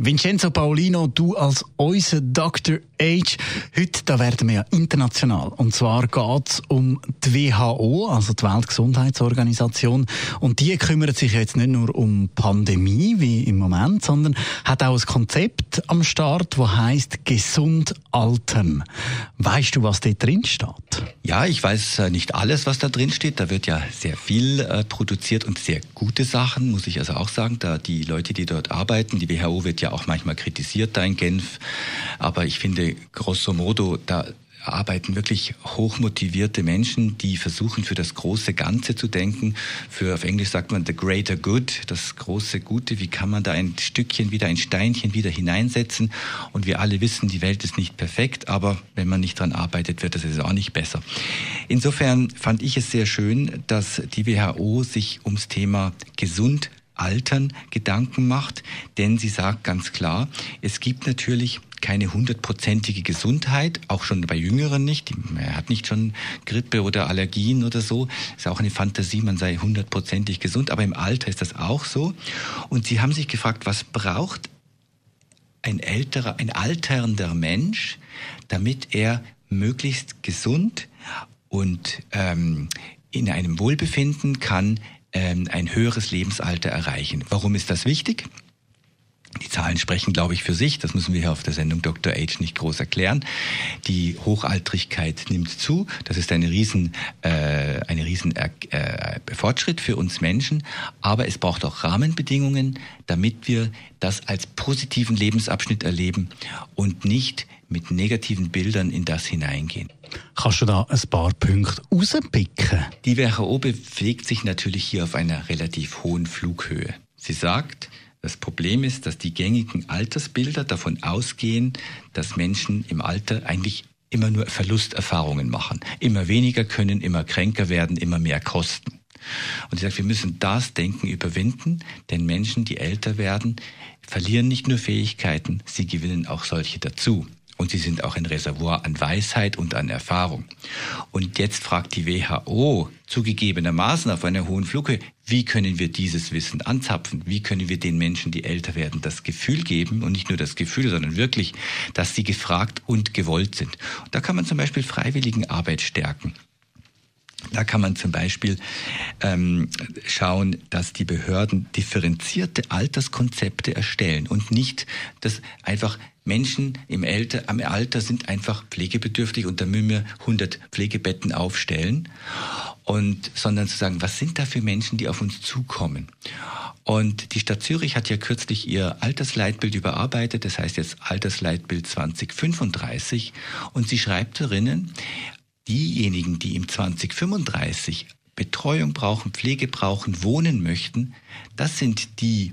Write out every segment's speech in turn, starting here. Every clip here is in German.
Vincenzo Paolino, du als unser Dr. Age. Heute da werden wir ja international. Und zwar geht es um die WHO, also die Weltgesundheitsorganisation. Und die kümmert sich jetzt nicht nur um Pandemie wie im Moment, sondern hat auch ein Konzept am Start, das heißt gesund altern. Weißt du, was dort drin steht? Ja, ich weiß äh, nicht alles, was da drin steht. Da wird ja sehr viel äh, produziert und sehr gute Sachen, muss ich also auch sagen. Da die Leute, die dort arbeiten, die WHO wird ja auch manchmal kritisiert da in Genf. Aber ich finde, grosso modo, da arbeiten wirklich hochmotivierte Menschen, die versuchen, für das große Ganze zu denken. Für, auf Englisch sagt man the greater good, das große Gute. Wie kann man da ein Stückchen wieder, ein Steinchen wieder hineinsetzen? Und wir alle wissen, die Welt ist nicht perfekt, aber wenn man nicht dran arbeitet, wird es auch nicht besser. Insofern fand ich es sehr schön, dass die WHO sich ums Thema gesund Altern Gedanken macht, denn sie sagt ganz klar, es gibt natürlich keine hundertprozentige Gesundheit, auch schon bei Jüngeren nicht. Er hat nicht schon Grippe oder Allergien oder so. Ist auch eine Fantasie, man sei hundertprozentig gesund, aber im Alter ist das auch so. Und sie haben sich gefragt, was braucht ein älterer, ein alternder Mensch, damit er möglichst gesund und ähm, in einem Wohlbefinden kann ein höheres Lebensalter erreichen. Warum ist das wichtig? Die Zahlen sprechen, glaube ich, für sich. Das müssen wir hier auf der Sendung Dr. H nicht groß erklären. Die Hochaltrigkeit nimmt zu. Das ist eine riesen, äh, eine riesen äh, Fortschritt für uns Menschen. Aber es braucht auch Rahmenbedingungen, damit wir das als positiven Lebensabschnitt erleben und nicht mit negativen Bildern in das hineingehen. Kannst du da ein paar Punkte rauspicken? Die WHO bewegt sich natürlich hier auf einer relativ hohen Flughöhe. Sie sagt, das Problem ist, dass die gängigen Altersbilder davon ausgehen, dass Menschen im Alter eigentlich immer nur Verlusterfahrungen machen. Immer weniger können, immer kränker werden, immer mehr kosten. Und sie sagt, wir müssen das Denken überwinden, denn Menschen, die älter werden, verlieren nicht nur Fähigkeiten, sie gewinnen auch solche dazu und sie sind auch ein Reservoir an Weisheit und an Erfahrung. Und jetzt fragt die WHO zugegebenermaßen auf einer hohen Flughöhe, wie können wir dieses Wissen anzapfen? Wie können wir den Menschen, die älter werden, das Gefühl geben und nicht nur das Gefühl, sondern wirklich, dass sie gefragt und gewollt sind? Und da kann man zum Beispiel Freiwilligenarbeit stärken. Da kann man zum Beispiel ähm, schauen, dass die Behörden differenzierte Alterskonzepte erstellen und nicht das einfach Menschen im Alter, am Alter sind einfach pflegebedürftig und da müssen wir 100 Pflegebetten aufstellen und sondern zu sagen, was sind da für Menschen, die auf uns zukommen? Und die Stadt Zürich hat ja kürzlich ihr Altersleitbild überarbeitet, das heißt jetzt Altersleitbild 2035 und sie schreibt darinnen, diejenigen, die im 2035 Betreuung brauchen, Pflege brauchen, wohnen möchten, das sind die,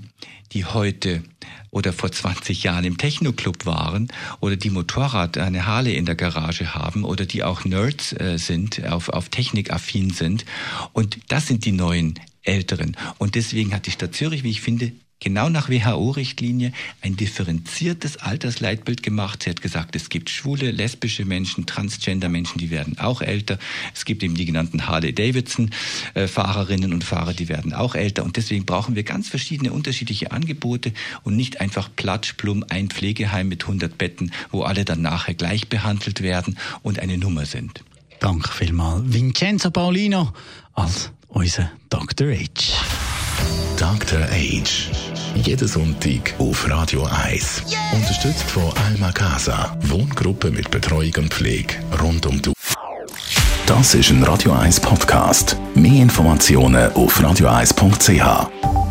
die heute oder vor 20 Jahren im Techno-Club waren oder die Motorrad, eine Harley in der Garage haben oder die auch Nerds äh, sind, auf, auf Technik affin sind. Und das sind die neuen Älteren. Und deswegen hat die Stadt Zürich, wie ich finde, genau nach WHO-Richtlinie ein differenziertes Altersleitbild gemacht. Sie hat gesagt, es gibt schwule, lesbische Menschen, Transgender-Menschen, die werden auch älter. Es gibt eben die genannten Harley-Davidson-Fahrerinnen und Fahrer, die werden auch älter. Und deswegen brauchen wir ganz verschiedene, unterschiedliche Angebote und nicht einfach platschplum ein Pflegeheim mit 100 Betten, wo alle dann nachher gleich behandelt werden und eine Nummer sind. Danke vielmals. Vincenzo Paulino als unser Dr. H. Dr. Age. Jeden Sonntag auf Radio 1. Yeah. Unterstützt von Alma Casa. Wohngruppe mit Betreuung und Pflege rund um die Das ist ein Radio 1 Podcast. Mehr Informationen auf radio1.ch.